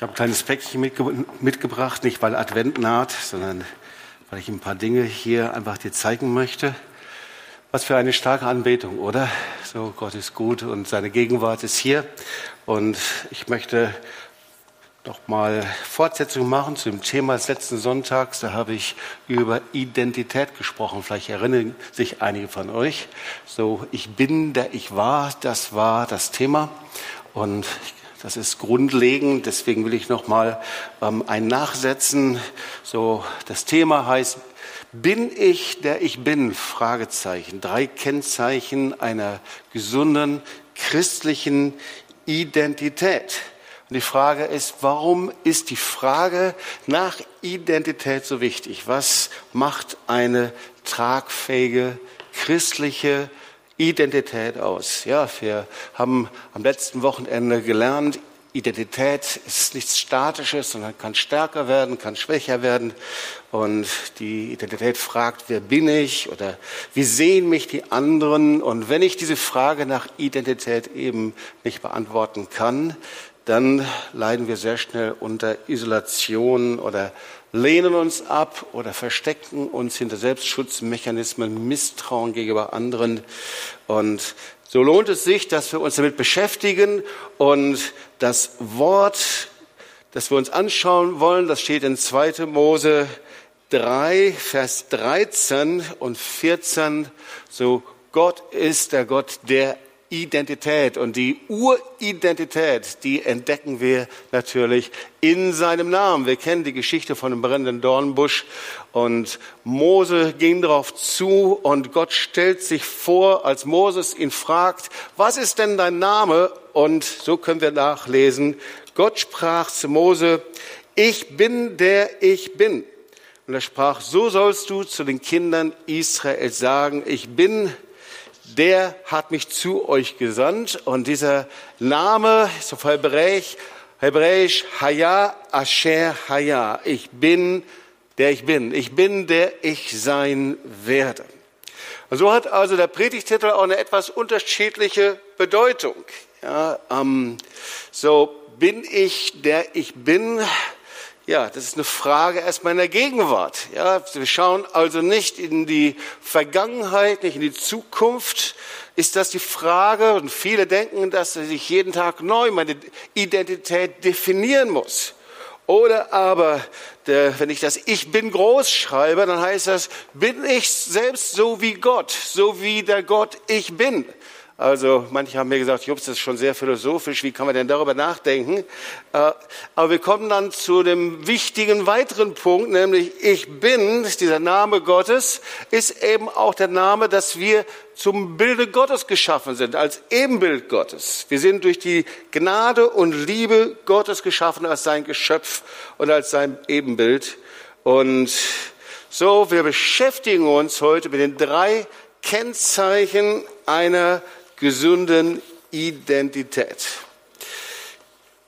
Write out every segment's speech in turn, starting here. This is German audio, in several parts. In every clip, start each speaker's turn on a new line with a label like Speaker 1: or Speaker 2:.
Speaker 1: Ich habe ein kleines Päckchen mitge mitgebracht, nicht weil Advent naht, sondern weil ich ein paar Dinge hier einfach dir zeigen möchte. Was für eine starke Anbetung, oder? So, Gott ist gut und seine Gegenwart ist hier. Und ich möchte noch mal Fortsetzung machen zu dem Thema des letzten Sonntags. Da habe ich über Identität gesprochen. Vielleicht erinnern sich einige von euch. So, ich bin, der ich war, das war das Thema. Und ich das ist grundlegend, deswegen will ich noch mal ähm, ein Nachsetzen. So, das Thema heißt, bin ich der ich bin? Fragezeichen. Drei Kennzeichen einer gesunden christlichen Identität. Und die Frage ist, warum ist die Frage nach Identität so wichtig? Was macht eine tragfähige christliche Identität aus. Ja, wir haben am letzten Wochenende gelernt, Identität ist nichts Statisches, sondern kann stärker werden, kann schwächer werden. Und die Identität fragt, wer bin ich oder wie sehen mich die anderen? Und wenn ich diese Frage nach Identität eben nicht beantworten kann, dann leiden wir sehr schnell unter Isolation oder lehnen uns ab oder verstecken uns hinter Selbstschutzmechanismen, Misstrauen gegenüber anderen. Und so lohnt es sich, dass wir uns damit beschäftigen und das Wort, das wir uns anschauen wollen, das steht in 2. Mose 3, Vers 13 und 14. So Gott ist der Gott der Identität. Und die Uridentität, die entdecken wir natürlich in seinem Namen. Wir kennen die Geschichte von dem brennenden Dornbusch und Mose ging darauf zu und Gott stellt sich vor, als Moses ihn fragt, was ist denn dein Name? Und so können wir nachlesen, Gott sprach zu Mose, ich bin der ich bin. Und er sprach, so sollst du zu den Kindern Israel sagen, ich bin der hat mich zu euch gesandt. Und dieser Name ist auf Hebräisch, Hebräisch Haya Asher Haya. Ich bin, der ich bin. Ich bin, der ich sein werde. Und so hat also der Predigtitel auch eine etwas unterschiedliche Bedeutung. Ja, ähm, so bin ich, der ich bin. Ja, das ist eine Frage erstmal in der Gegenwart. Ja, wir schauen also nicht in die Vergangenheit, nicht in die Zukunft. Ist das die Frage? Und viele denken, dass ich jeden Tag neu meine Identität definieren muss. Oder aber, der, wenn ich das Ich bin groß schreibe, dann heißt das, bin ich selbst so wie Gott, so wie der Gott ich bin. Also manche haben mir gesagt, Jups, das ist schon sehr philosophisch, wie kann man denn darüber nachdenken? Äh, aber wir kommen dann zu dem wichtigen weiteren Punkt, nämlich ich bin, dieser Name Gottes, ist eben auch der Name, dass wir zum Bilde Gottes geschaffen sind, als Ebenbild Gottes. Wir sind durch die Gnade und Liebe Gottes geschaffen als sein Geschöpf und als sein Ebenbild. Und so, wir beschäftigen uns heute mit den drei Kennzeichen einer gesunden Identität.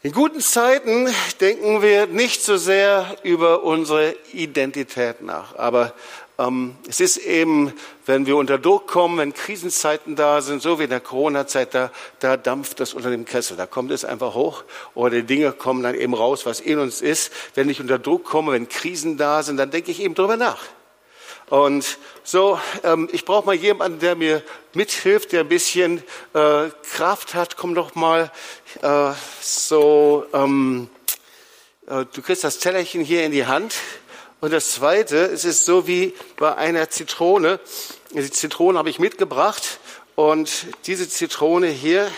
Speaker 1: In guten Zeiten denken wir nicht so sehr über unsere Identität nach, aber ähm, es ist eben, wenn wir unter Druck kommen, wenn Krisenzeiten da sind, so wie in der Corona-Zeit, da, da dampft das unter dem Kessel, da kommt es einfach hoch oder die Dinge kommen dann eben raus, was in uns ist. Wenn ich unter Druck komme, wenn Krisen da sind, dann denke ich eben drüber nach. Und so, ähm, ich brauche mal jemanden, der mir mithilft, der ein bisschen äh, Kraft hat. Komm doch mal äh, so, ähm, äh, du kriegst das Tellerchen hier in die Hand. Und das Zweite, es ist so wie bei einer Zitrone. Die Zitrone habe ich mitgebracht und diese Zitrone hier,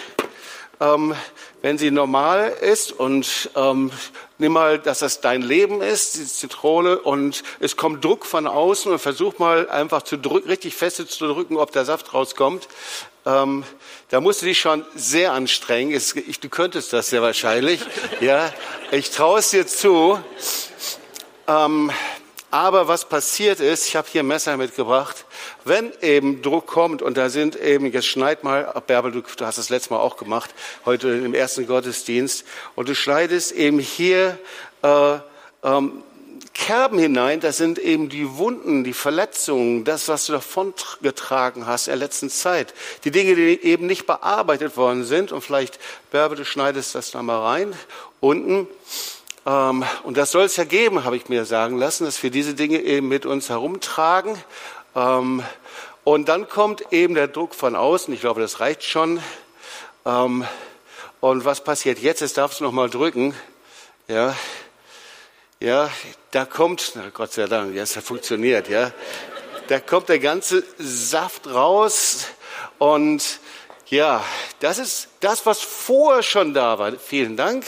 Speaker 1: ähm, wenn sie normal ist und ähm, nimm mal, dass das dein Leben ist, die Zitrone, und es kommt Druck von außen und versuch mal einfach zu drücken, richtig fest zu drücken, ob der Saft rauskommt. Ähm, da musst du dich schon sehr anstrengen. Es, ich, du könntest das sehr wahrscheinlich. Ja, ich traue es dir zu. Ähm, aber was passiert ist, ich habe hier ein Messer mitgebracht, wenn eben Druck kommt und da sind eben, jetzt schneid mal, Bärbel, du, hast das letzte Mal auch gemacht, heute im ersten Gottesdienst, und du schneidest eben hier äh, ähm, Kerben hinein, das sind eben die Wunden, die Verletzungen, das, was du davon getragen hast in der letzten Zeit. Die Dinge, die eben nicht bearbeitet worden sind. Und vielleicht, Bärbel, du schneidest das da mal rein, unten. Ähm, und das soll es ja geben, habe ich mir sagen lassen, dass wir diese Dinge eben mit uns herumtragen. Ähm, und dann kommt eben der Druck von außen. Ich glaube, das reicht schon. Ähm, und was passiert jetzt? Jetzt darfst du noch mal drücken. Ja, ja, da kommt, na Gott sei Dank, es hat funktioniert, ja. Da kommt der ganze Saft raus und ja, das ist das, was vorher schon da war. Vielen Dank.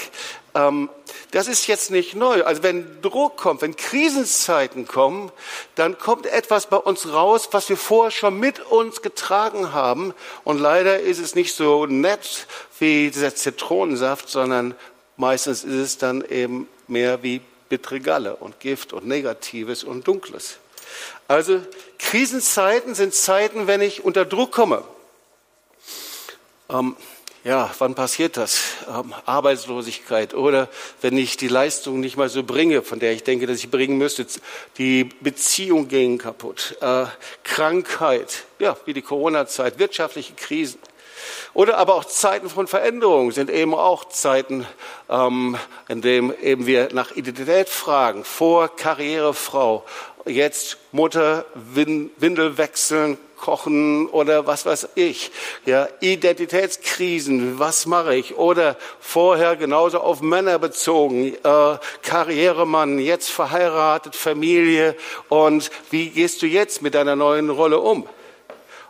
Speaker 1: Ähm, das ist jetzt nicht neu. Also wenn Druck kommt, wenn Krisenzeiten kommen, dann kommt etwas bei uns raus, was wir vorher schon mit uns getragen haben. Und leider ist es nicht so nett wie dieser Zitronensaft, sondern meistens ist es dann eben mehr wie bittere Galle und Gift und Negatives und Dunkles. Also Krisenzeiten sind Zeiten, wenn ich unter Druck komme. Ähm, ja, wann passiert das? Ähm, Arbeitslosigkeit oder wenn ich die Leistung nicht mal so bringe, von der ich denke, dass ich bringen müsste. Die Beziehungen gehen kaputt. Äh, Krankheit, ja, wie die Corona-Zeit, wirtschaftliche Krisen. Oder aber auch Zeiten von Veränderung sind eben auch Zeiten, ähm, in denen eben wir nach Identität fragen. Vor Karrierefrau, jetzt Mutter, Windel wechseln, kochen oder was weiß ich. Ja, Identitätskrisen, was mache ich? Oder vorher genauso auf Männer bezogen, äh, Karrieremann, jetzt verheiratet, Familie und wie gehst du jetzt mit deiner neuen Rolle um?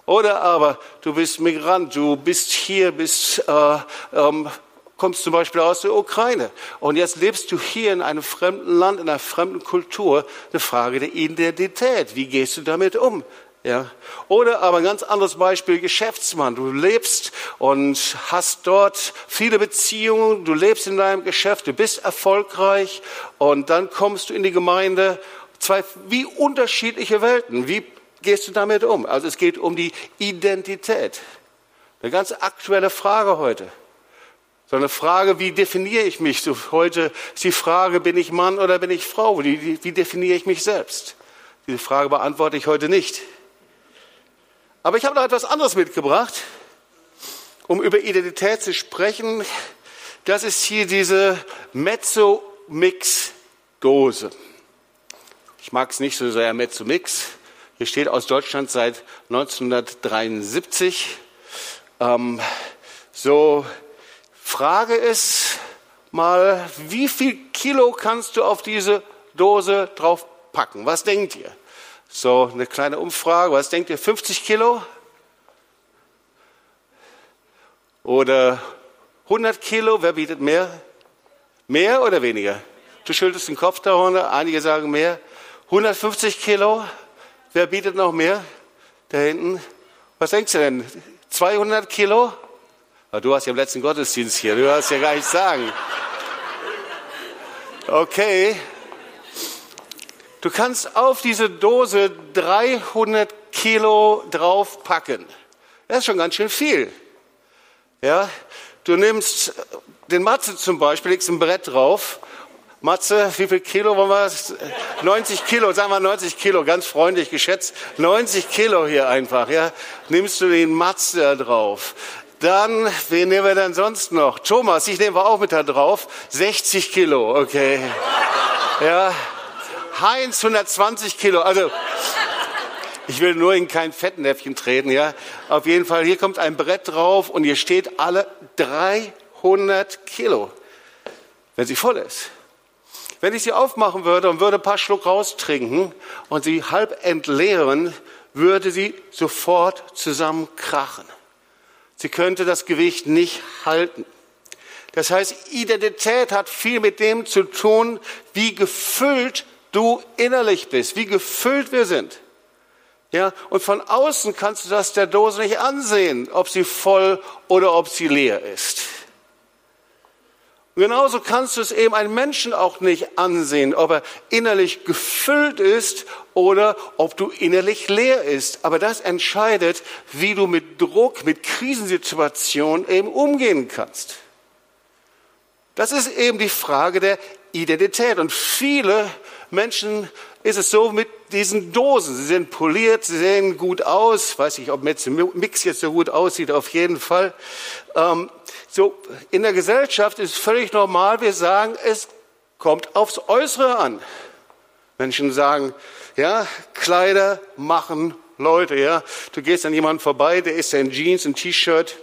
Speaker 1: Oder aber du bist Migrant, du bist hier, bist, äh, ähm, kommst zum Beispiel aus der Ukraine und jetzt lebst du hier in einem fremden Land, in einer fremden Kultur. Eine Frage der Identität. Wie gehst du damit um? Ja. Oder aber ein ganz anderes Beispiel, Geschäftsmann. Du lebst und hast dort viele Beziehungen, du lebst in deinem Geschäft, du bist erfolgreich und dann kommst du in die Gemeinde. Zwei wie unterschiedliche Welten. Wie gehst du damit um? Also es geht um die Identität. Eine ganz aktuelle Frage heute. So eine Frage, wie definiere ich mich? So heute ist die Frage, bin ich Mann oder bin ich Frau? Wie, wie definiere ich mich selbst? Diese Frage beantworte ich heute nicht. Aber ich habe noch etwas anderes mitgebracht, um über Identität zu sprechen. Das ist hier diese Mezzo-Mix-Dose. Ich mag es nicht so sehr, Mezzo-Mix. Hier steht aus Deutschland seit 1973. Ähm, so, Frage ist mal, wie viel Kilo kannst du auf diese Dose draufpacken? Was denkt ihr? So, eine kleine Umfrage. Was denkt ihr? 50 Kilo? Oder 100 Kilo? Wer bietet mehr? Mehr oder weniger? Du schüttelst den Kopf darunter. Einige sagen mehr. 150 Kilo? Wer bietet noch mehr? Da hinten. Was denkst du denn? 200 Kilo? Du hast ja im letzten Gottesdienst hier, du hast ja gar nichts sagen. Okay. Du kannst auf diese Dose 300 Kilo draufpacken. Das ist schon ganz schön viel. Ja, du nimmst den Matze zum Beispiel, legst ein Brett drauf Matze, wie viel Kilo wollen wir? 90 Kilo, sagen wir 90 Kilo, ganz freundlich geschätzt. 90 Kilo hier einfach, ja. Nimmst du den Matze da drauf. Dann, wen nehmen wir denn sonst noch? Thomas, ich nehme auch mit da drauf. 60 Kilo, okay. Ja. Heinz, 120 Kilo. Also, ich will nur in kein Fettnäpfchen treten, ja. Auf jeden Fall, hier kommt ein Brett drauf und hier steht alle 300 Kilo. Wenn sie voll ist. Wenn ich sie aufmachen würde und würde ein paar Schluck raustrinken und sie halb entleeren, würde sie sofort zusammenkrachen. Sie könnte das Gewicht nicht halten. Das heißt, Identität hat viel mit dem zu tun, wie gefüllt du innerlich bist, wie gefüllt wir sind. Ja, und von außen kannst du das der Dose nicht ansehen, ob sie voll oder ob sie leer ist. Und genauso kannst du es eben einem Menschen auch nicht ansehen, ob er innerlich gefüllt ist oder ob du innerlich leer ist. Aber das entscheidet, wie du mit Druck, mit Krisensituationen eben umgehen kannst. Das ist eben die Frage der Identität. Und viele Menschen ist es so mit diesen Dosen. Sie sind poliert, sie sehen gut aus. Weiß ich, ob Mix jetzt so gut aussieht, auf jeden Fall. Ähm, so, in der Gesellschaft ist völlig normal, wir sagen, es kommt aufs Äußere an. Menschen sagen, ja, Kleider machen Leute, ja. Du gehst an jemanden vorbei, der ist in Jeans, ein T-Shirt,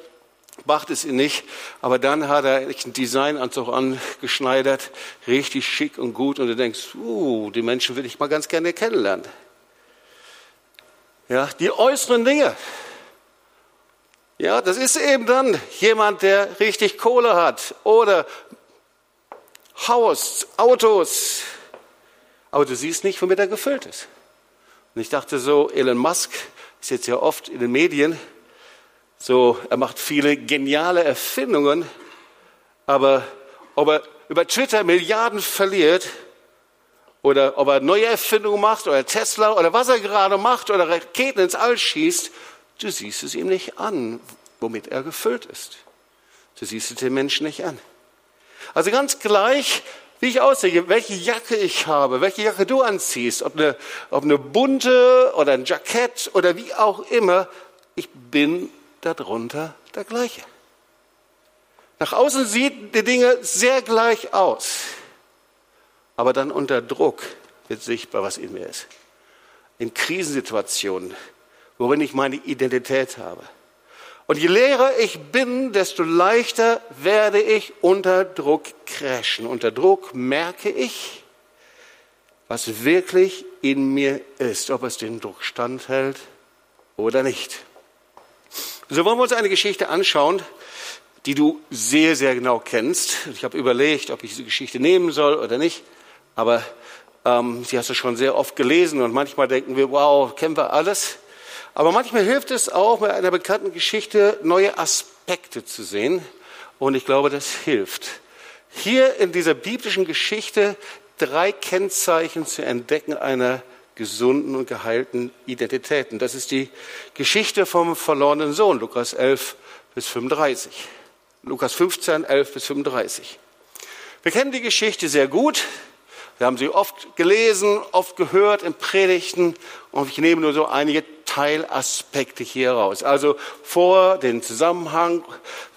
Speaker 1: macht es ihn nicht, aber dann hat er einen Designanzug angeschneidert, richtig schick und gut und du denkst, uh, die Menschen will ich mal ganz gerne kennenlernen. Ja, die äußeren Dinge. Ja, das ist eben dann jemand, der richtig Kohle hat oder Haus, Autos. Aber du siehst nicht, womit er gefüllt ist. Und ich dachte so, Elon Musk ist jetzt ja oft in den Medien, so, er macht viele geniale Erfindungen, aber ob er über Twitter Milliarden verliert oder ob er neue Erfindungen macht oder Tesla oder was er gerade macht oder Raketen ins All schießt, du siehst es ihm nicht an, womit er gefüllt ist. Du siehst es den Menschen nicht an. Also ganz gleich, wie ich aussehe, welche Jacke ich habe, welche Jacke du anziehst, ob eine, ob eine bunte oder ein Jackett oder wie auch immer, ich bin darunter der gleiche. Nach außen sieht die Dinge sehr gleich aus, aber dann unter Druck wird sichtbar, was in mir ist. In Krisensituationen, worin ich meine Identität habe und je leerer ich bin, desto leichter werde ich unter Druck crashen. Unter Druck merke ich, was wirklich in mir ist, ob es den Druck standhält oder nicht. So wollen wir uns eine Geschichte anschauen, die du sehr, sehr genau kennst. Ich habe überlegt, ob ich diese Geschichte nehmen soll oder nicht, aber ähm, sie hast du schon sehr oft gelesen und manchmal denken wir, wow, kennen wir alles. Aber manchmal hilft es auch, bei einer bekannten Geschichte neue Aspekte zu sehen. Und ich glaube, das hilft. Hier in dieser biblischen Geschichte drei Kennzeichen zu entdecken einer gesunden und geheilten Identität. Und das ist die Geschichte vom verlorenen Sohn, Lukas 11 bis 35. Lukas 15, 11 bis 35. Wir kennen die Geschichte sehr gut. Wir haben sie oft gelesen, oft gehört in Predigten und ich nehme nur so einige Teilaspekte hier raus. Also vor den Zusammenhang,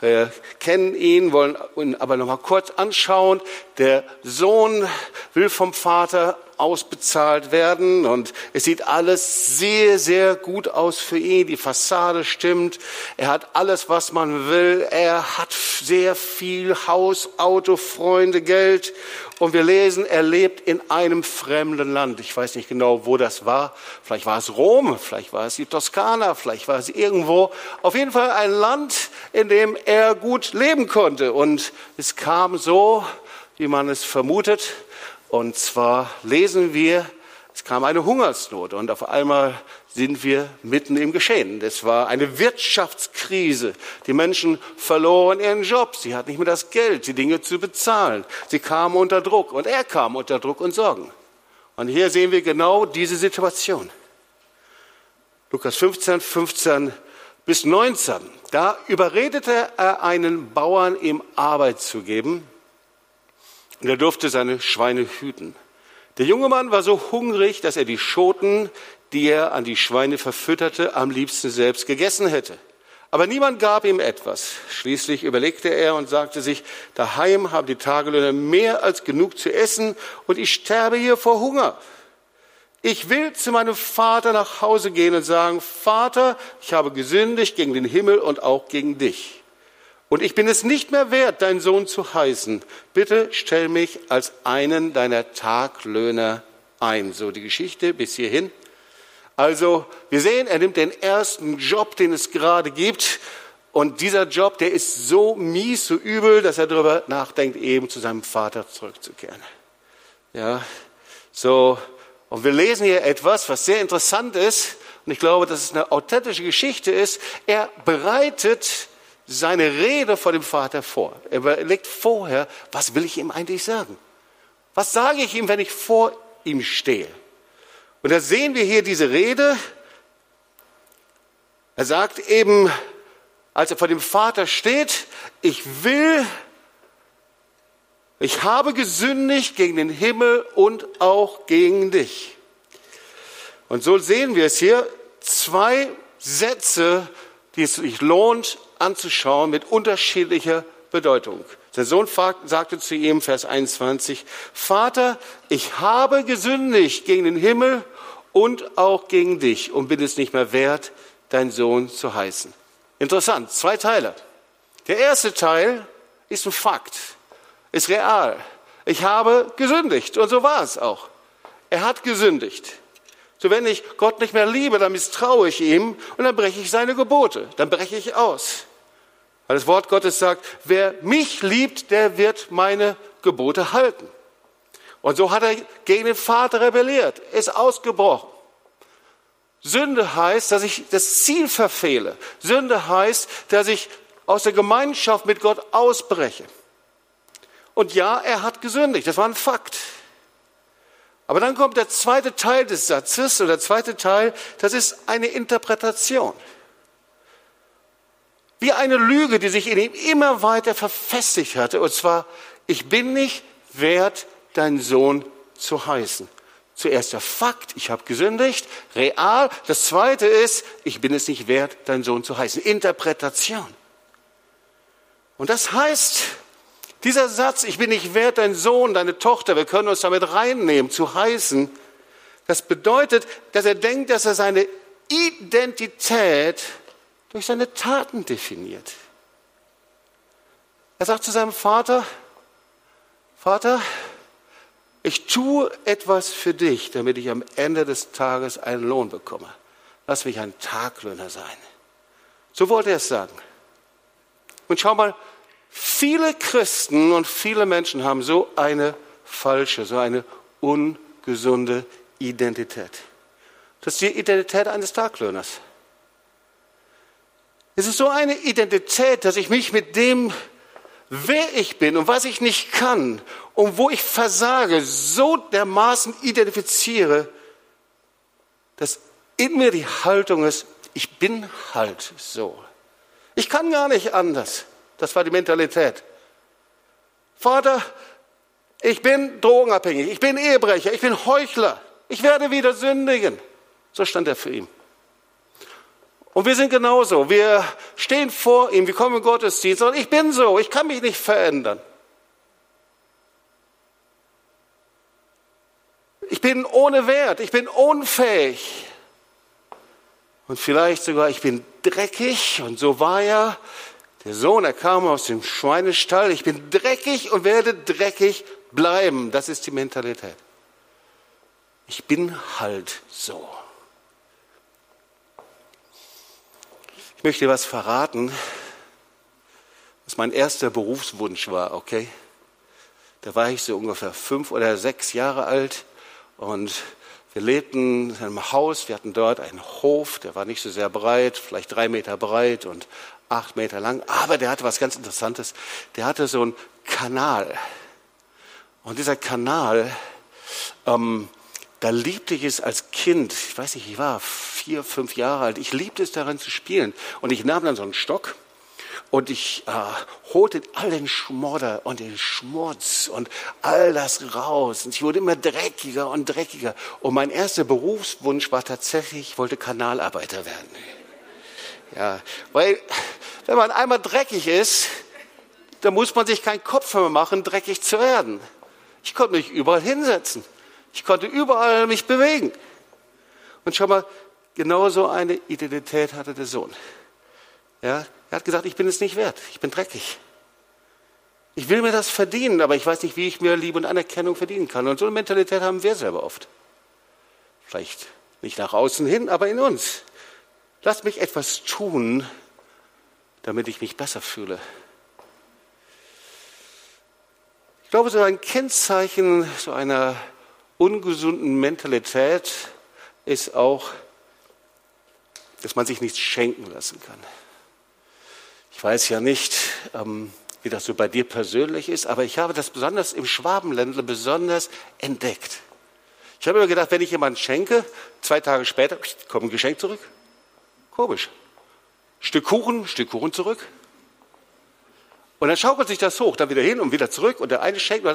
Speaker 1: wir kennen ihn, wollen ihn aber noch mal kurz anschauen. Der Sohn will vom Vater ausbezahlt werden und es sieht alles sehr, sehr gut aus für ihn. Die Fassade stimmt. Er hat alles, was man will. Er hat sehr viel Haus, Auto, Freunde, Geld. Und wir lesen, er lebt in einem fremden Land. Ich weiß nicht genau, wo das war. Vielleicht war es Rom, vielleicht war es die Toskana, vielleicht war es irgendwo. Auf jeden Fall ein Land, in dem er gut leben konnte. Und es kam so, wie man es vermutet. Und zwar lesen wir, es kam eine Hungersnot und auf einmal sind wir mitten im Geschehen. Es war eine Wirtschaftskrise. Die Menschen verloren ihren Job. Sie hatten nicht mehr das Geld, die Dinge zu bezahlen. Sie kamen unter Druck und er kam unter Druck und Sorgen. Und hier sehen wir genau diese Situation. Lukas 15, 15 bis 19. Da überredete er einen Bauern, ihm Arbeit zu geben. Und er durfte seine Schweine hüten. Der junge Mann war so hungrig, dass er die Schoten, die er an die Schweine verfütterte, am liebsten selbst gegessen hätte. Aber niemand gab ihm etwas. Schließlich überlegte er und sagte sich, daheim haben die Tagelöhner mehr als genug zu essen und ich sterbe hier vor Hunger. Ich will zu meinem Vater nach Hause gehen und sagen, Vater, ich habe gesündigt gegen den Himmel und auch gegen dich. Und ich bin es nicht mehr wert, dein Sohn zu heißen. Bitte stell mich als einen deiner Taglöhner ein. So die Geschichte bis hierhin. Also, wir sehen, er nimmt den ersten Job, den es gerade gibt. Und dieser Job, der ist so mies, so übel, dass er darüber nachdenkt, eben zu seinem Vater zurückzukehren. Ja, so. Und wir lesen hier etwas, was sehr interessant ist. Und ich glaube, dass es eine authentische Geschichte ist. Er bereitet seine Rede vor dem Vater vor. Er überlegt vorher, was will ich ihm eigentlich sagen? Was sage ich ihm, wenn ich vor ihm stehe? Und da sehen wir hier diese Rede. Er sagt eben, als er vor dem Vater steht, ich will, ich habe gesündigt gegen den Himmel und auch gegen dich. Und so sehen wir es hier, zwei Sätze, die es sich lohnt anzuschauen mit unterschiedlicher Bedeutung. Der Sohn sagte zu ihm, Vers 21, Vater, ich habe gesündigt gegen den Himmel und auch gegen dich und bin es nicht mehr wert, dein Sohn zu heißen. Interessant, zwei Teile. Der erste Teil ist ein Fakt, ist real. Ich habe gesündigt und so war es auch. Er hat gesündigt. So wenn ich Gott nicht mehr liebe, dann misstraue ich ihm und dann breche ich seine Gebote, dann breche ich aus. Weil das Wort Gottes sagt, wer mich liebt, der wird meine Gebote halten. Und so hat er gegen den Vater rebelliert, ist ausgebrochen. Sünde heißt, dass ich das Ziel verfehle. Sünde heißt, dass ich aus der Gemeinschaft mit Gott ausbreche. Und ja, er hat gesündigt, das war ein Fakt. Aber dann kommt der zweite Teil des Satzes, oder der zweite Teil, das ist eine Interpretation. Wie eine Lüge, die sich in ihm immer weiter verfestigt hatte, und zwar, ich bin nicht wert, dein Sohn zu heißen. Zuerst der Fakt, ich habe gesündigt, real. Das zweite ist, ich bin es nicht wert, dein Sohn zu heißen. Interpretation. Und das heißt, dieser Satz, ich bin nicht wert, dein Sohn, deine Tochter, wir können uns damit reinnehmen, zu heißen, das bedeutet, dass er denkt, dass er seine Identität durch seine Taten definiert. Er sagt zu seinem Vater, Vater, ich tue etwas für dich, damit ich am Ende des Tages einen Lohn bekomme. Lass mich ein Taglöhner sein. So wollte er es sagen. Und schau mal, viele Christen und viele Menschen haben so eine falsche, so eine ungesunde Identität. Das ist die Identität eines Taglöhners. Es ist so eine Identität, dass ich mich mit dem, wer ich bin und was ich nicht kann und wo ich versage, so dermaßen identifiziere, dass in mir die Haltung ist, ich bin halt so. Ich kann gar nicht anders. Das war die Mentalität. Vater, ich bin drogenabhängig, ich bin Ehebrecher, ich bin Heuchler, ich werde wieder sündigen. So stand er für ihn. Und wir sind genauso. Wir stehen vor ihm, wir kommen in Gottesdienst und ich bin so, ich kann mich nicht verändern. Ich bin ohne Wert, ich bin unfähig. Und vielleicht sogar, ich bin dreckig und so war er. Der Sohn, er kam aus dem Schweinestall. Ich bin dreckig und werde dreckig bleiben. Das ist die Mentalität. Ich bin halt so. Möchte dir was verraten, was mein erster Berufswunsch war, okay? Da war ich so ungefähr fünf oder sechs Jahre alt und wir lebten in einem Haus, wir hatten dort einen Hof, der war nicht so sehr breit, vielleicht drei Meter breit und acht Meter lang, aber der hatte was ganz Interessantes. Der hatte so einen Kanal. Und dieser Kanal, ähm, da liebte ich es als Kind, ich weiß nicht, ich war vier, fünf Jahre alt, ich liebte es daran zu spielen. Und ich nahm dann so einen Stock und ich äh, holte all den Schmodder und den Schmutz und all das raus. Und ich wurde immer dreckiger und dreckiger. Und mein erster Berufswunsch war tatsächlich, ich wollte Kanalarbeiter werden. Ja, weil wenn man einmal dreckig ist, dann muss man sich keinen Kopf mehr machen, dreckig zu werden. Ich konnte mich überall hinsetzen. Ich konnte überall mich bewegen. Und schau mal, genauso eine Identität hatte der Sohn. Ja, er hat gesagt, ich bin es nicht wert, ich bin dreckig. Ich will mir das verdienen, aber ich weiß nicht, wie ich mir Liebe und Anerkennung verdienen kann. Und so eine Mentalität haben wir selber oft. Vielleicht nicht nach außen hin, aber in uns. Lass mich etwas tun, damit ich mich besser fühle. Ich glaube, so ein Kennzeichen so einer ungesunden Mentalität ist auch, dass man sich nichts schenken lassen kann. Ich weiß ja nicht, ähm, wie das so bei dir persönlich ist, aber ich habe das besonders im Schwabenländle besonders entdeckt. Ich habe immer gedacht, wenn ich jemanden schenke, zwei Tage später kommt ein Geschenk zurück. Komisch. Stück Kuchen, Stück Kuchen zurück. Und dann schaukelt sich das hoch, dann wieder hin und wieder zurück und der eine schenkt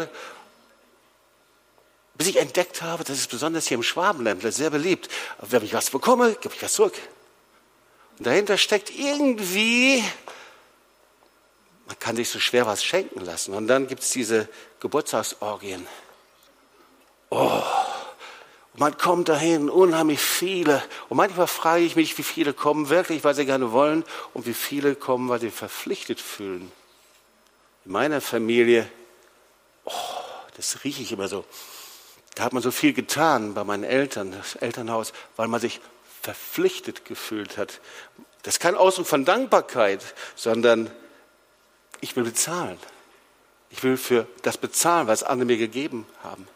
Speaker 1: bis ich entdeckt habe, das ist besonders hier im Schwabenländle sehr beliebt. Wenn ich was bekomme, gebe ich was zurück. Und dahinter steckt irgendwie man kann sich so schwer was schenken lassen. Und dann gibt es diese Geburtstagsorgien. Oh, man kommt dahin, unheimlich viele. Und manchmal frage ich mich, wie viele kommen wirklich, weil sie gerne wollen und wie viele kommen, weil sie verpflichtet fühlen. In meiner Familie, oh, das rieche ich immer so. Da hat man so viel getan bei meinen Eltern, das Elternhaus, weil man sich verpflichtet gefühlt hat. Das ist kein Ausdruck von Dankbarkeit, sondern ich will bezahlen. Ich will für das bezahlen, was andere mir gegeben haben.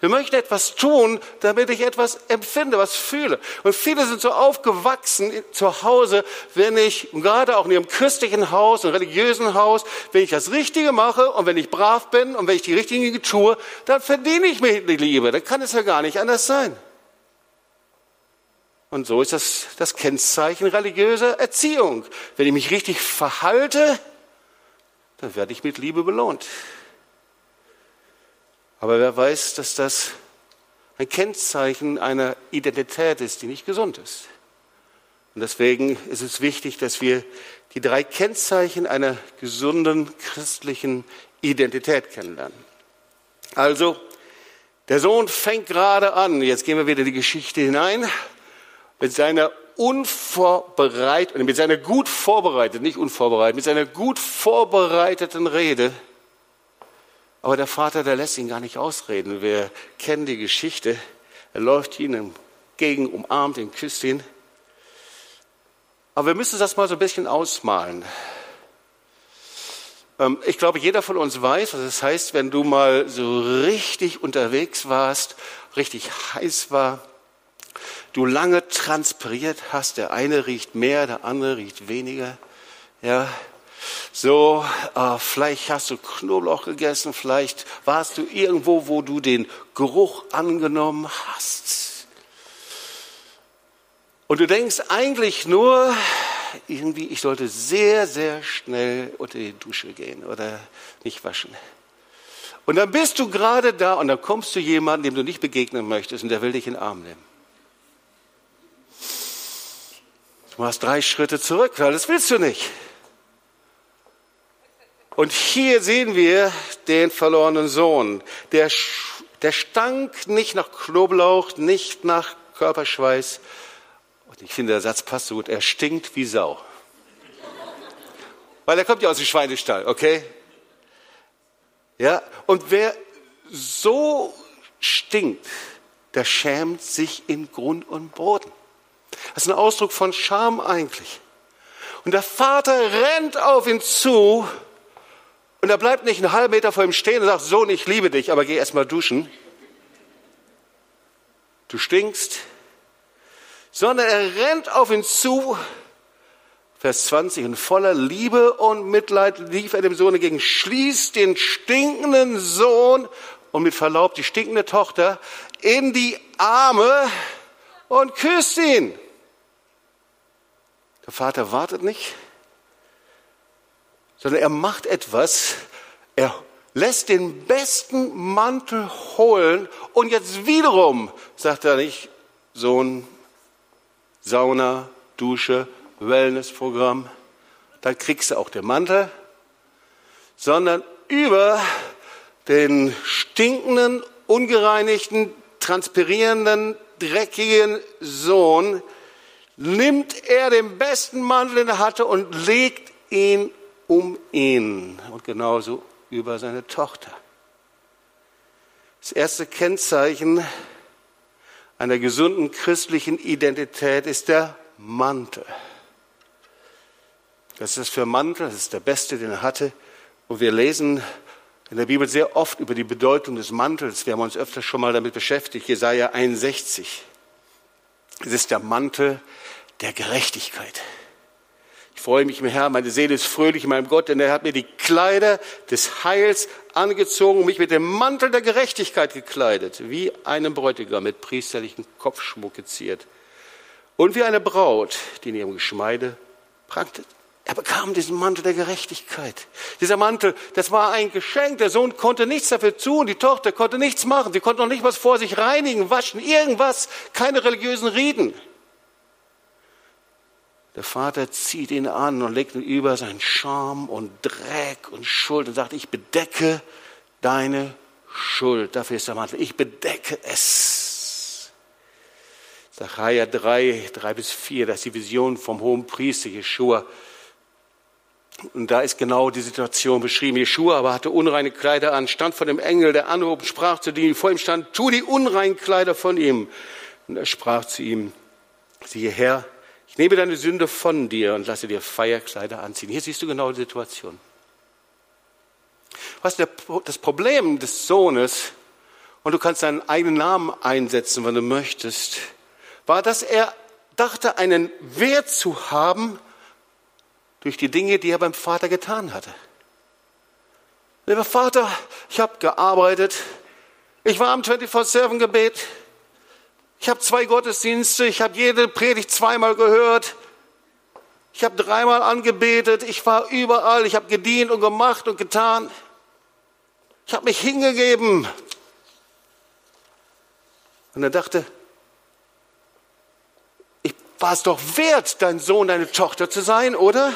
Speaker 1: Wir möchten etwas tun, damit ich etwas empfinde, was fühle. Und viele sind so aufgewachsen zu Hause, wenn ich, gerade auch in ihrem christlichen Haus, einem religiösen Haus, wenn ich das Richtige mache und wenn ich brav bin und wenn ich die richtigen Dinge tue, dann verdiene ich mir die Liebe. Dann kann es ja gar nicht anders sein. Und so ist das das Kennzeichen religiöser Erziehung. Wenn ich mich richtig verhalte, dann werde ich mit Liebe belohnt. Aber wer weiß, dass das ein Kennzeichen einer Identität ist, die nicht gesund ist. Und deswegen ist es wichtig, dass wir die drei Kennzeichen einer gesunden christlichen Identität kennenlernen. Also, der Sohn fängt gerade an, jetzt gehen wir wieder in die Geschichte hinein, mit seiner unvorbereiteten, mit seiner gut vorbereiteten, nicht unvorbereitet, mit seiner gut vorbereiteten Rede aber der Vater, der lässt ihn gar nicht ausreden. Wir kennen die Geschichte. Er läuft ihnen entgegen, umarmt ihn, küsst ihn. Aber wir müssen das mal so ein bisschen ausmalen. Ähm, ich glaube, jeder von uns weiß, was es heißt, wenn du mal so richtig unterwegs warst, richtig heiß war, du lange transpiriert hast, der eine riecht mehr, der andere riecht weniger. Ja, so, äh, vielleicht hast du Knoblauch gegessen, vielleicht warst du irgendwo, wo du den Geruch angenommen hast. Und du denkst eigentlich nur, irgendwie, ich sollte sehr, sehr schnell unter die Dusche gehen oder nicht waschen. Und dann bist du gerade da und dann kommst du jemandem, dem du nicht begegnen möchtest und der will dich in den Arm nehmen. Du machst drei Schritte zurück, weil das willst du nicht. Und hier sehen wir den verlorenen Sohn. Der, der stank nicht nach Knoblauch, nicht nach Körperschweiß. Und ich finde, der Satz passt so gut. Er stinkt wie Sau. Weil er kommt ja aus dem Schweinestall, okay? Ja, und wer so stinkt, der schämt sich in Grund und Boden. Das ist ein Ausdruck von Scham eigentlich. Und der Vater rennt auf ihn zu und er bleibt nicht einen halben Meter vor ihm stehen und sagt, Sohn, ich liebe dich, aber geh erst mal duschen. Du stinkst. Sondern er rennt auf ihn zu, Vers 20, und voller Liebe und Mitleid lief er dem Sohn entgegen, schließt den stinkenden Sohn und mit Verlaub die stinkende Tochter in die Arme und küsst ihn. Der Vater wartet nicht, sondern er macht etwas, er lässt den besten Mantel holen und jetzt wiederum sagt er nicht, Sohn, Sauna, Dusche, Wellnessprogramm, da kriegst du auch den Mantel, sondern über den stinkenden, ungereinigten, transpirierenden, dreckigen Sohn nimmt er den besten Mantel, den er hatte und legt ihn um ihn und genauso über seine Tochter. Das erste Kennzeichen einer gesunden christlichen Identität ist der Mantel. Das ist für Mantel, das ist der beste, den er hatte. Und wir lesen in der Bibel sehr oft über die Bedeutung des Mantels. Wir haben uns öfter schon mal damit beschäftigt. Jesaja 61. Es ist der Mantel der Gerechtigkeit. Ich freue mich im Herrn, meine Seele ist fröhlich in meinem Gott, denn er hat mir die Kleider des Heils angezogen und mich mit dem Mantel der Gerechtigkeit gekleidet, wie einem Bräutigam mit priesterlichen Kopfschmuck geziert und wie eine Braut, die in ihrem Geschmeide prangte. Er bekam diesen Mantel der Gerechtigkeit. Dieser Mantel, das war ein Geschenk. Der Sohn konnte nichts dafür tun, die Tochter konnte nichts machen. Sie konnte noch nicht was vor sich reinigen, waschen, irgendwas, keine religiösen Rieden. Der Vater zieht ihn an und legt ihn über seinen Scham und Dreck und Schuld und sagt, ich bedecke deine Schuld. Dafür ist der Mantel. Ich bedecke es. Sacharja 3, 3 bis 4, das ist die Vision vom hohen Priester Jeschua. Und da ist genau die Situation beschrieben. Jeschua aber hatte unreine Kleider an, stand vor dem Engel, der anhob, sprach zu dem, vor ihm stand, tu die unreinen Kleider von ihm. Und er sprach zu ihm, siehe Herr, ich nehme deine Sünde von dir und lasse dir Feierkleider anziehen. Hier siehst du genau die Situation. Was das Problem des Sohnes, und du kannst deinen eigenen Namen einsetzen, wenn du möchtest, war, dass er dachte, einen Wert zu haben durch die Dinge, die er beim Vater getan hatte. Lieber Vater, ich habe gearbeitet, ich war am 24-7-Gebet, ich habe zwei Gottesdienste, ich habe jede Predigt zweimal gehört, ich habe dreimal angebetet, ich war überall, ich habe gedient und gemacht und getan. Ich habe mich hingegeben. Und er dachte, war es doch wert, dein Sohn, deine Tochter zu sein, oder?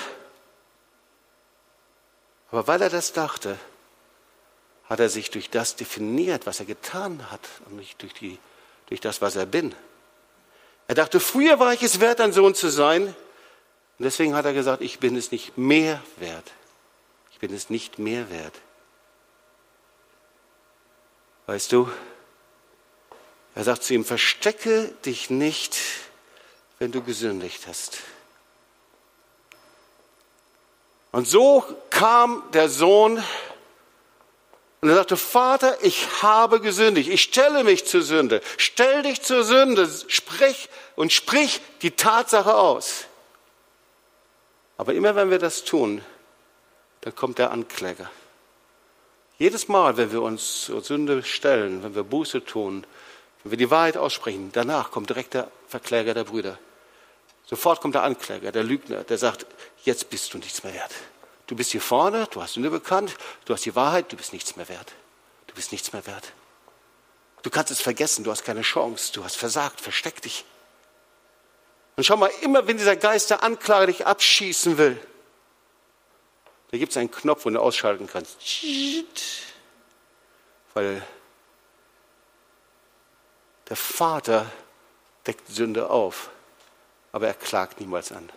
Speaker 1: Aber weil er das dachte, hat er sich durch das definiert, was er getan hat und nicht durch, die, durch das, was er bin. Er dachte, früher war ich es wert, ein Sohn zu sein. Und deswegen hat er gesagt, ich bin es nicht mehr wert. Ich bin es nicht mehr wert. Weißt du, er sagt zu ihm, verstecke dich nicht, wenn du gesündigt hast. Und so kam der Sohn und er sagte, Vater, ich habe gesündigt, ich stelle mich zur Sünde, stell dich zur Sünde, sprich und sprich die Tatsache aus. Aber immer wenn wir das tun, dann kommt der Ankläger. Jedes Mal, wenn wir uns zur Sünde stellen, wenn wir Buße tun, wenn wir die Wahrheit aussprechen, danach kommt direkt der Verkläger der Brüder. Sofort kommt der Ankläger, der Lügner, der sagt, jetzt bist du nichts mehr wert. Du bist hier vorne, du hast Sünde bekannt, du hast die Wahrheit, du bist nichts mehr wert. Du bist nichts mehr wert. Du kannst es vergessen, du hast keine Chance, du hast versagt, versteck dich. Und schau mal, immer wenn dieser Geist der Anklage dich abschießen will, da gibt es einen Knopf, wo du ausschalten kannst. Weil der Vater deckt Sünde auf, aber er klagt niemals an.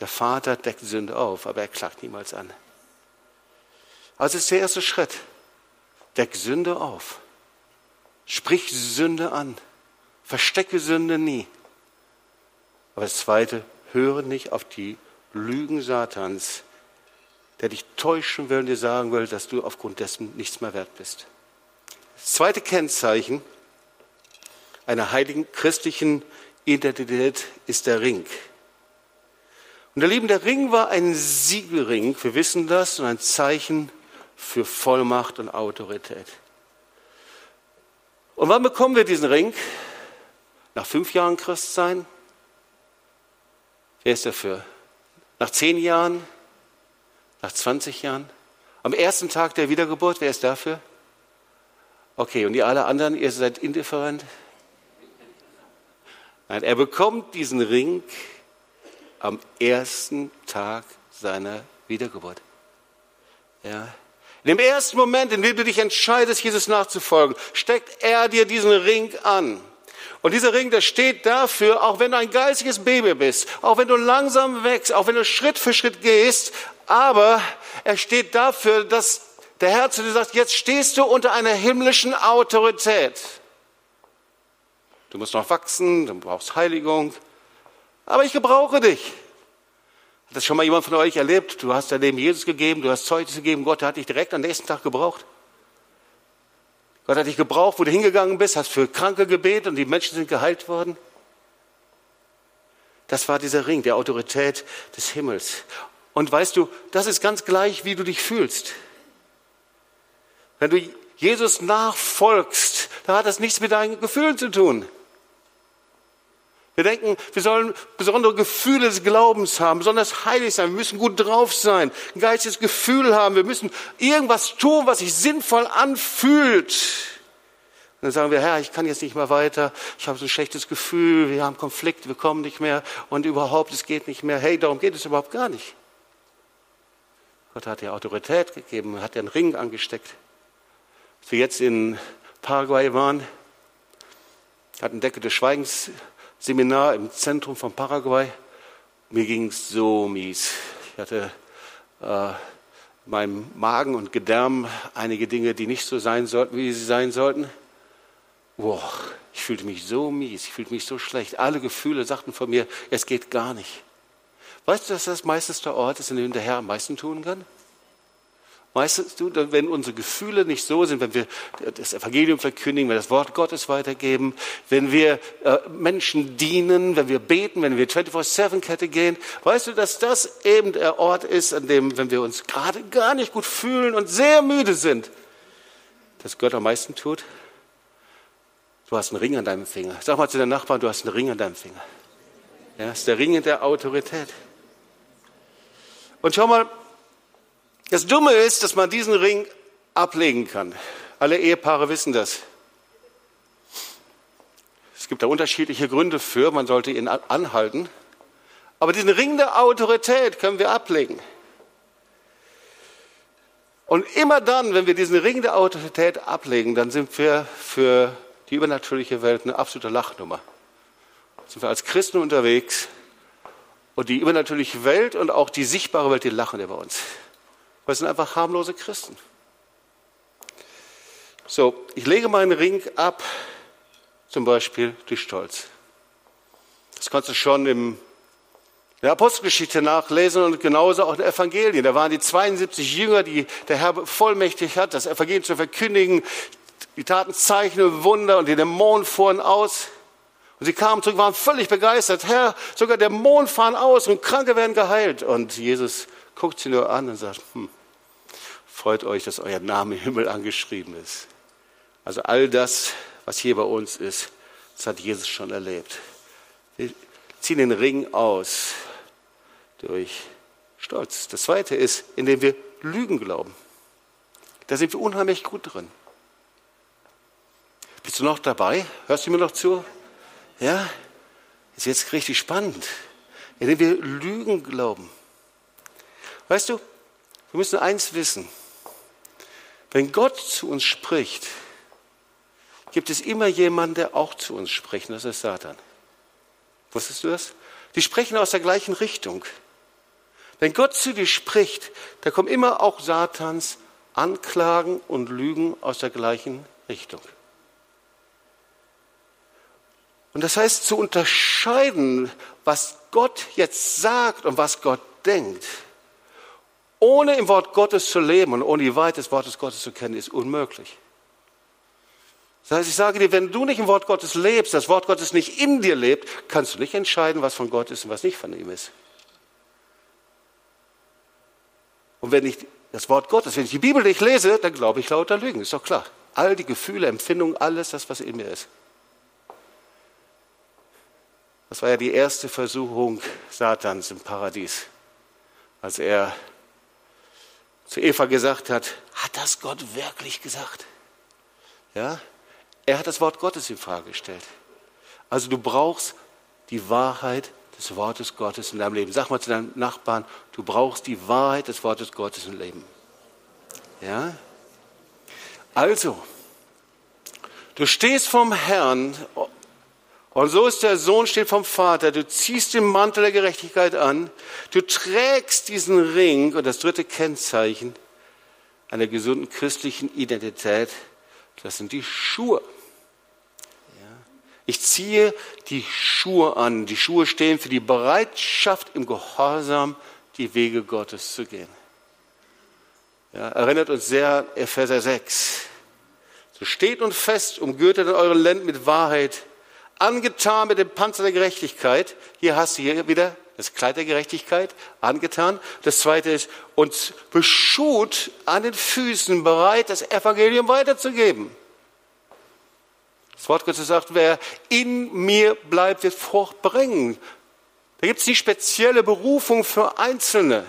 Speaker 1: Der Vater deckt Sünde auf, aber er klagt niemals an. Also ist der erste Schritt. Deck Sünde auf. Sprich Sünde an. Verstecke Sünde nie. Aber das zweite, höre nicht auf die Lügen Satans, der dich täuschen will und dir sagen will, dass du aufgrund dessen nichts mehr wert bist. Das zweite Kennzeichen einer heiligen christlichen Identität ist der Ring. Und ihr Lieben, der Ring war ein Siegelring, wir wissen das, und ein Zeichen für Vollmacht und Autorität. Und wann bekommen wir diesen Ring? Nach fünf Jahren Christsein? Wer ist dafür? Nach zehn Jahren? Nach 20 Jahren? Am ersten Tag der Wiedergeburt, wer ist dafür? Okay, und die alle anderen, ihr seid indifferent? Nein, er bekommt diesen Ring am ersten Tag seiner Wiedergeburt. Ja. In dem ersten Moment, in dem du dich entscheidest, Jesus nachzufolgen, steckt er dir diesen Ring an. Und dieser Ring, der steht dafür, auch wenn du ein geistiges Baby bist, auch wenn du langsam wächst, auch wenn du Schritt für Schritt gehst, aber er steht dafür, dass der Herr zu dir sagt, jetzt stehst du unter einer himmlischen Autorität. Du musst noch wachsen, du brauchst Heiligung, aber ich gebrauche dich. Hat das schon mal jemand von euch erlebt? Du hast dein Leben Jesus gegeben, du hast Zeugnis gegeben, Gott hat dich direkt am nächsten Tag gebraucht. Gott hat dich gebraucht, wo du hingegangen bist, hast für Kranke gebetet und die Menschen sind geheilt worden. Das war dieser Ring der Autorität des Himmels. Und weißt du, das ist ganz gleich, wie du dich fühlst. Wenn du Jesus nachfolgst, da hat das nichts mit deinen Gefühlen zu tun. Wir denken, wir sollen besondere Gefühle des Glaubens haben, besonders heilig sein, wir müssen gut drauf sein, ein geistiges Gefühl haben, wir müssen irgendwas tun, was sich sinnvoll anfühlt. dann sagen wir, Herr, ich kann jetzt nicht mehr weiter, ich habe so ein schlechtes Gefühl, wir haben Konflikt, wir kommen nicht mehr und überhaupt, es geht nicht mehr. Hey, darum geht es überhaupt gar nicht. Gott hat dir Autorität gegeben, hat dir einen Ring angesteckt. Als wir jetzt in Paraguay waren, hatten Decke des Schweigens Seminar im Zentrum von Paraguay. Mir ging es so mies. Ich hatte äh, in meinem Magen und Gedärm einige Dinge, die nicht so sein sollten, wie sie sein sollten. Boah, ich fühlte mich so mies, ich fühlte mich so schlecht. Alle Gefühle sagten von mir, es geht gar nicht. Weißt du, dass das meistens der Ort ist, in dem der Herr am meisten tun kann? Weißt du, wenn unsere Gefühle nicht so sind, wenn wir das Evangelium verkündigen, wenn wir das Wort Gottes weitergeben, wenn wir äh, Menschen dienen, wenn wir beten, wenn wir 24-7-Kette gehen, weißt du, dass das eben der Ort ist, an dem, wenn wir uns gerade gar nicht gut fühlen und sehr müde sind, dass Gott am meisten tut? Du hast einen Ring an deinem Finger. Sag mal zu deinem Nachbarn, du hast einen Ring an deinem Finger. Ja, das ist der Ring der Autorität. Und schau mal, das Dumme ist, dass man diesen Ring ablegen kann. Alle Ehepaare wissen das. Es gibt da unterschiedliche Gründe für, man sollte ihn anhalten. Aber diesen Ring der Autorität können wir ablegen. Und immer dann, wenn wir diesen Ring der Autorität ablegen, dann sind wir für die übernatürliche Welt eine absolute Lachnummer. Sind wir als Christen unterwegs und die übernatürliche Welt und auch die sichtbare Welt, die lachen über uns. Weil es sind einfach harmlose Christen. So, ich lege meinen Ring ab, zum Beispiel durch Stolz. Das kannst du schon im der Apostelgeschichte nachlesen und genauso auch in den Evangelien. Da waren die 72 Jünger, die der Herr vollmächtig hat, das Evangelium zu verkündigen. Die taten Zeichen und Wunder und die Dämonen fuhren aus. Und sie kamen zurück, waren völlig begeistert. Herr, sogar Dämonen fahren aus und Kranke werden geheilt. Und Jesus guckt sie nur an und sagt, hm, freut euch, dass euer Name im Himmel angeschrieben ist. Also all das, was hier bei uns ist, das hat Jesus schon erlebt. Wir ziehen den Ring aus durch Stolz. Das zweite ist, indem wir Lügen glauben. Da sind wir unheimlich gut drin. Bist du noch dabei? Hörst du mir noch zu? Ja? Ist jetzt richtig spannend. Indem wir Lügen glauben. Weißt du, wir müssen eins wissen. Wenn Gott zu uns spricht, gibt es immer jemanden, der auch zu uns spricht. Das ist Satan. Wusstest du das? Die sprechen aus der gleichen Richtung. Wenn Gott zu dir spricht, da kommen immer auch Satans Anklagen und Lügen aus der gleichen Richtung. Und das heißt, zu unterscheiden, was Gott jetzt sagt und was Gott denkt, ohne im Wort Gottes zu leben und ohne die Wahrheit des Wortes Gottes zu kennen, ist unmöglich. Das heißt, ich sage dir, wenn du nicht im Wort Gottes lebst, das Wort Gottes nicht in dir lebt, kannst du nicht entscheiden, was von Gott ist und was nicht von ihm ist. Und wenn ich das Wort Gottes, wenn ich die Bibel nicht lese, dann glaube ich lauter Lügen, ist doch klar. All die Gefühle, Empfindungen, alles das, was in mir ist. Das war ja die erste Versuchung Satans im Paradies, als er zu Eva gesagt hat, hat das Gott wirklich gesagt? Ja? Er hat das Wort Gottes in Frage gestellt. Also du brauchst die Wahrheit des Wortes Gottes in deinem Leben. Sag mal zu deinem Nachbarn, du brauchst die Wahrheit des Wortes Gottes im Leben. Ja? Also, du stehst vom Herrn und so ist der Sohn steht vom Vater. Du ziehst den Mantel der Gerechtigkeit an. Du trägst diesen Ring und das dritte Kennzeichen einer gesunden christlichen Identität, das sind die Schuhe. Ich ziehe die Schuhe an. Die Schuhe stehen für die Bereitschaft, im Gehorsam die Wege Gottes zu gehen. Ja, erinnert uns sehr an Epheser 6. So steht und fest, umgürtet an euren Lenden mit Wahrheit angetan mit dem Panzer der Gerechtigkeit. Hier hast du hier wieder das Kleid der Gerechtigkeit angetan. Das zweite ist uns beschut an den Füßen, bereit, das Evangelium weiterzugeben. Das Wort Gottes sagt, wer in mir bleibt, wird Frucht bringen. Da gibt es die spezielle Berufung für Einzelne,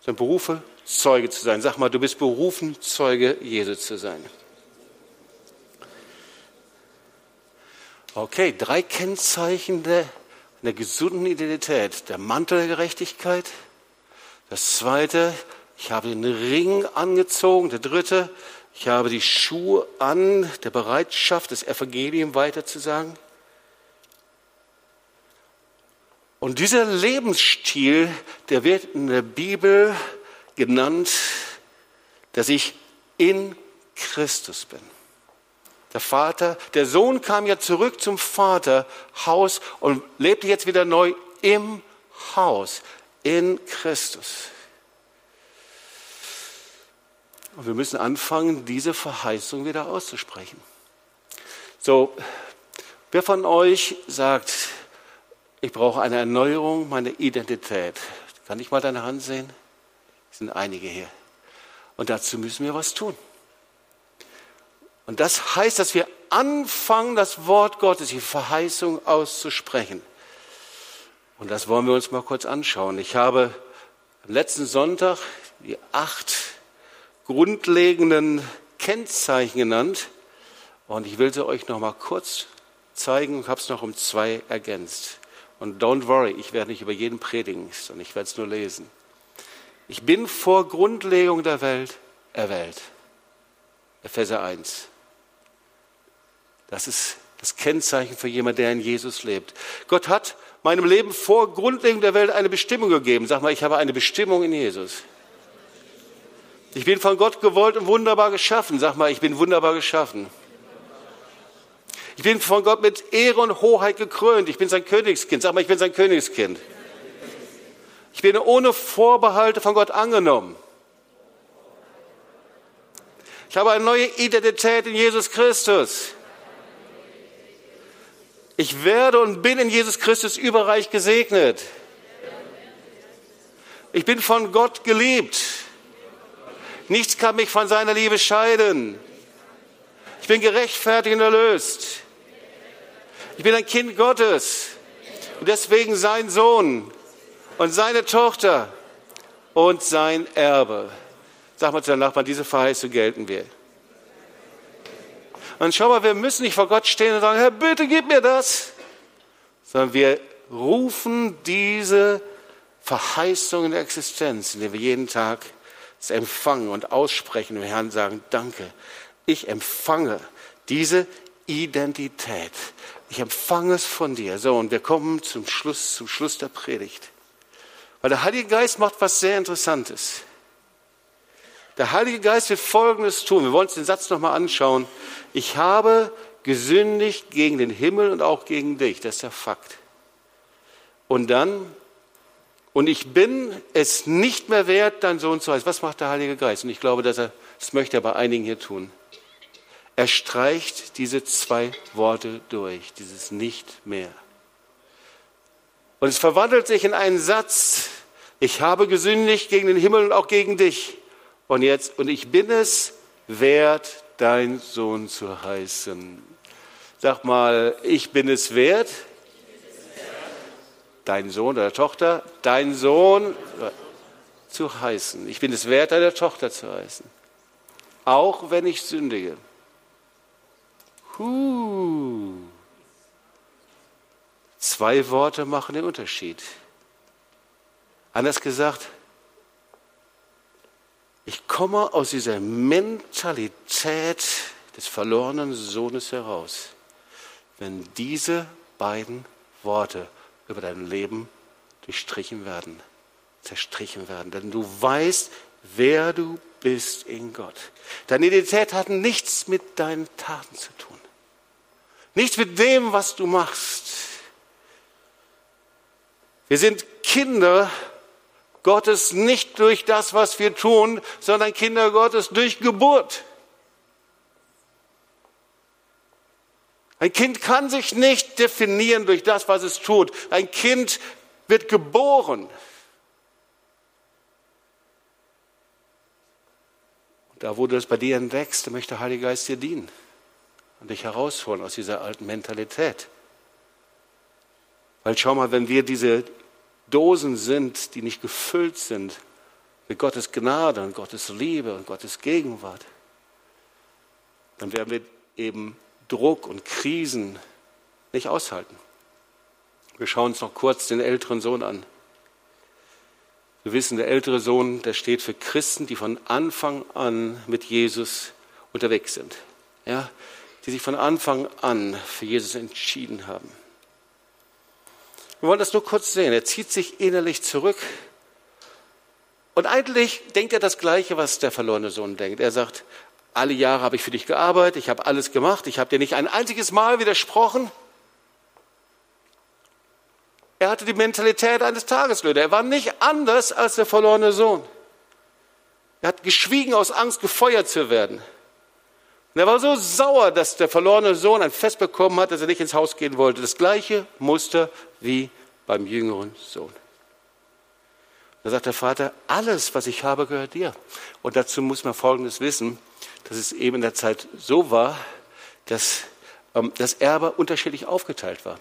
Speaker 1: sondern Berufe, Zeuge zu sein. Sag mal, du bist berufen, Zeuge Jesu zu sein. Okay, drei Kennzeichen der, der gesunden Identität. Der Mantel der Gerechtigkeit. Das zweite, ich habe den Ring angezogen. Der dritte, ich habe die Schuhe an, der Bereitschaft, das Evangelium weiterzusagen. Und dieser Lebensstil, der wird in der Bibel genannt, dass ich in Christus bin. Der Vater, der Sohn kam ja zurück zum Vaterhaus und lebte jetzt wieder neu im Haus, in Christus. Und wir müssen anfangen, diese Verheißung wieder auszusprechen. So, wer von euch sagt, ich brauche eine Erneuerung meiner Identität? Kann ich mal deine Hand sehen? Es sind einige hier. Und dazu müssen wir was tun. Und das heißt, dass wir anfangen, das Wort Gottes, die Verheißung auszusprechen. Und das wollen wir uns mal kurz anschauen. Ich habe am letzten Sonntag die acht grundlegenden Kennzeichen genannt. Und ich will sie euch noch mal kurz zeigen und habe es noch um zwei ergänzt. Und don't worry, ich werde nicht über jeden predigen, sondern ich werde es nur lesen. Ich bin vor Grundlegung der Welt erwählt. Epheser 1. Das ist das Kennzeichen für jemanden, der in Jesus lebt. Gott hat meinem Leben vor Grundlegung der Welt eine Bestimmung gegeben. Sag mal, ich habe eine Bestimmung in Jesus. Ich bin von Gott gewollt und wunderbar geschaffen. Sag mal, ich bin wunderbar geschaffen. Ich bin von Gott mit Ehre und Hoheit gekrönt. Ich bin sein Königskind. Sag mal, ich bin sein Königskind. Ich bin ohne Vorbehalte von Gott angenommen. Ich habe eine neue Identität in Jesus Christus. Ich werde und bin in Jesus Christus überreich gesegnet. Ich bin von Gott geliebt. Nichts kann mich von seiner Liebe scheiden. Ich bin gerechtfertigt und erlöst. Ich bin ein Kind Gottes und deswegen sein Sohn und seine Tochter und sein Erbe. Sag mal zu deinem Nachbarn, diese Verheißung gelten wir. Und schau mal, wir müssen nicht vor Gott stehen und sagen, Herr, bitte gib mir das. Sondern wir rufen diese Verheißung in der Existenz, indem wir jeden Tag es empfangen und aussprechen und Herrn sagen, danke, ich empfange diese Identität. Ich empfange es von dir. So, und wir kommen zum Schluss, zum Schluss der Predigt. Weil der Heilige Geist macht was sehr Interessantes. Der Heilige Geist wird Folgendes tun. Wir wollen uns den Satz nochmal anschauen. Ich habe gesündigt gegen den Himmel und auch gegen dich. Das ist der Fakt. Und dann, und ich bin es nicht mehr wert, dein Sohn zu heißen. Was macht der Heilige Geist? Und ich glaube, dass er, das möchte er bei einigen hier tun. Er streicht diese zwei Worte durch, dieses nicht mehr. Und es verwandelt sich in einen Satz, ich habe gesündigt gegen den Himmel und auch gegen dich. Und jetzt, und ich bin es wert, dein Sohn zu heißen. Sag mal, ich bin es wert, dein Sohn oder Tochter, dein Sohn zu heißen. Ich bin es wert, deine Tochter zu heißen. Auch wenn ich sündige. Huh. Zwei Worte machen den Unterschied. Anders gesagt, ich komme aus dieser Mentalität des verlorenen Sohnes heraus, wenn diese beiden Worte über dein Leben durchstrichen werden, zerstrichen werden. Denn du weißt, wer du bist in Gott. Deine Identität hat nichts mit deinen Taten zu tun. Nichts mit dem, was du machst. Wir sind Kinder Gottes nicht durch das, was wir tun, sondern Kinder Gottes durch Geburt. Ein Kind kann sich nicht definieren durch das, was es tut. Ein Kind wird geboren. Da, wo du es bei dir entdeckst, möchte der Heilige Geist dir dienen und dich herausholen aus dieser alten Mentalität. Weil schau mal, wenn wir diese Dosen sind, die nicht gefüllt sind mit Gottes Gnade und Gottes Liebe und Gottes Gegenwart, dann werden wir eben Druck und Krisen nicht aushalten. Wir schauen uns noch kurz den älteren Sohn an. Wir wissen, der ältere Sohn, der steht für Christen, die von Anfang an mit Jesus unterwegs sind. Ja, die sich von Anfang an für Jesus entschieden haben. Wir wollen das nur kurz sehen. Er zieht sich innerlich zurück. Und eigentlich denkt er das Gleiche, was der verlorene Sohn denkt. Er sagt, alle Jahre habe ich für dich gearbeitet, ich habe alles gemacht, ich habe dir nicht ein einziges Mal widersprochen. Er hatte die Mentalität eines Tageslöhner. Er war nicht anders als der verlorene Sohn. Er hat geschwiegen aus Angst, gefeuert zu werden. Und er war so sauer, dass der verlorene Sohn ein Fest bekommen hat, dass er nicht ins Haus gehen wollte. Das gleiche Muster wie beim jüngeren Sohn. Da sagt der Vater, alles, was ich habe, gehört dir. Und dazu muss man Folgendes wissen, dass es eben in der Zeit so war, dass ähm, das Erbe unterschiedlich aufgeteilt war.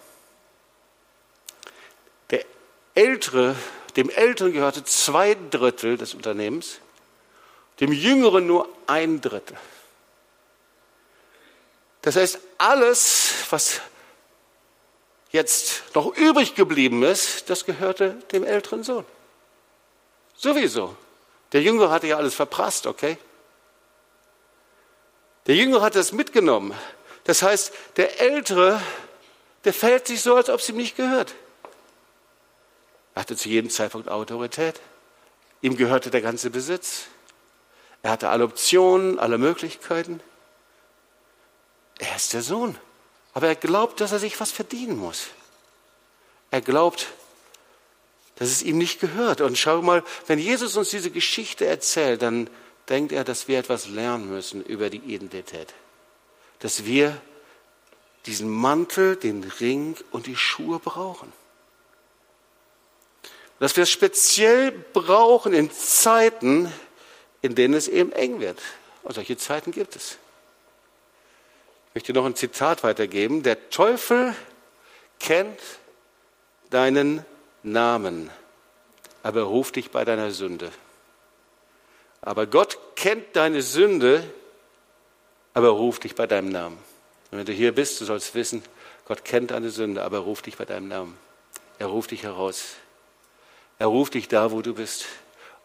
Speaker 1: Der Ältere, dem Älteren gehörte zwei Drittel des Unternehmens, dem Jüngeren nur ein Drittel. Das heißt, alles, was jetzt noch übrig geblieben ist, das gehörte dem älteren Sohn. Sowieso. Der Jüngere hatte ja alles verprasst, okay? Der Jüngere hat das mitgenommen. Das heißt, der Ältere, der fällt sich so, als ob es ihm nicht gehört. Er hatte zu jedem Zeitpunkt Autorität. Ihm gehörte der ganze Besitz. Er hatte alle Optionen, alle Möglichkeiten. Er ist der Sohn. Aber er glaubt, dass er sich was verdienen muss. Er glaubt, dass es ihm nicht gehört. Und schau mal, wenn Jesus uns diese Geschichte erzählt, dann denkt er, dass wir etwas lernen müssen über die Identität. Dass wir diesen Mantel, den Ring und die Schuhe brauchen. Dass wir es speziell brauchen in Zeiten, in denen es eben eng wird. Und solche Zeiten gibt es möchte noch ein Zitat weitergeben. Der Teufel kennt deinen Namen, aber er ruft dich bei deiner Sünde. Aber Gott kennt deine Sünde, aber er ruft dich bei deinem Namen. Und wenn du hier bist, du sollst wissen, Gott kennt deine Sünde, aber er ruft dich bei deinem Namen. Er ruft dich heraus. Er ruft dich da, wo du bist.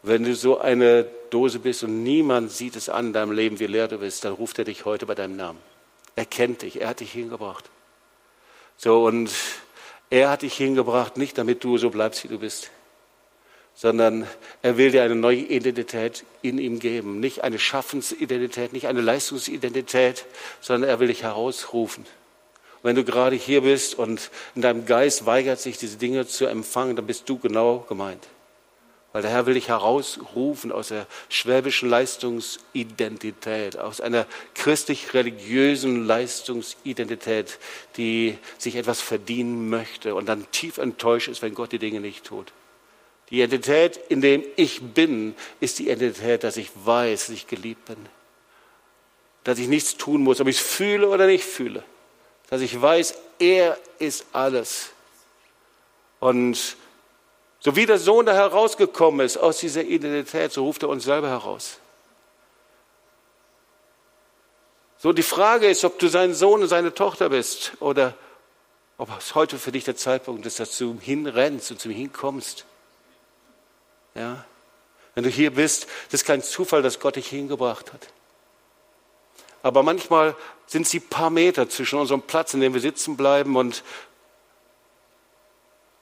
Speaker 1: Und wenn du so eine Dose bist und niemand sieht es an in deinem Leben, wie leer du bist, dann ruft er dich heute bei deinem Namen. Er kennt dich, er hat dich hingebracht. So, und er hat dich hingebracht, nicht damit du so bleibst, wie du bist, sondern er will dir eine neue Identität in ihm geben. Nicht eine Schaffensidentität, nicht eine Leistungsidentität, sondern er will dich herausrufen. Und wenn du gerade hier bist und in deinem Geist weigert sich, diese Dinge zu empfangen, dann bist du genau gemeint. Weil der Herr will dich herausrufen aus der schwäbischen Leistungsidentität, aus einer christlich-religiösen Leistungsidentität, die sich etwas verdienen möchte und dann tief enttäuscht ist, wenn Gott die Dinge nicht tut. Die Identität, in dem ich bin, ist die Identität, dass ich weiß, dass ich geliebt bin. Dass ich nichts tun muss, ob ich es fühle oder nicht fühle. Dass ich weiß, er ist alles. Und so wie der Sohn da herausgekommen ist aus dieser Identität, so ruft er uns selber heraus. So die Frage ist, ob du sein Sohn und seine Tochter bist oder ob es heute für dich der Zeitpunkt ist, dass du hinrennst und zu ihm hinkommst. Ja? Wenn du hier bist, das ist kein Zufall, dass Gott dich hingebracht hat. Aber manchmal sind sie paar Meter zwischen unserem Platz, in dem wir sitzen bleiben und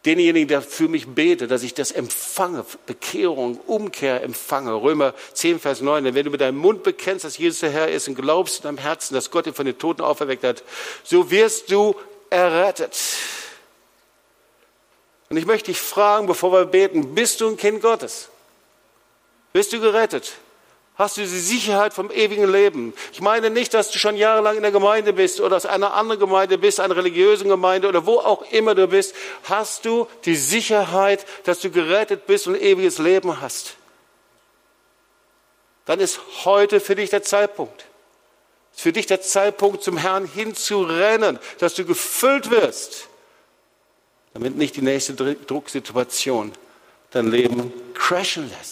Speaker 1: denjenigen, der für mich betet, dass ich das empfange, Bekehrung, Umkehr empfange. Römer 10, Vers 9. Denn wenn du mit deinem Mund bekennst, dass Jesus der Herr ist und glaubst in deinem Herzen, dass Gott ihn von den Toten auferweckt hat, so wirst du errettet. Und ich möchte dich fragen, bevor wir beten, bist du ein Kind Gottes? Bist du gerettet? Hast du die Sicherheit vom ewigen Leben. Ich meine nicht, dass du schon jahrelang in der Gemeinde bist oder aus einer anderen Gemeinde bist, einer religiösen Gemeinde oder wo auch immer du bist. Hast du die Sicherheit, dass du gerettet bist und ewiges Leben hast? Dann ist heute für dich der Zeitpunkt. Ist für dich der Zeitpunkt, zum Herrn hinzurennen, dass du gefüllt wirst, damit nicht die nächste Drucksituation dein Leben crashen lässt.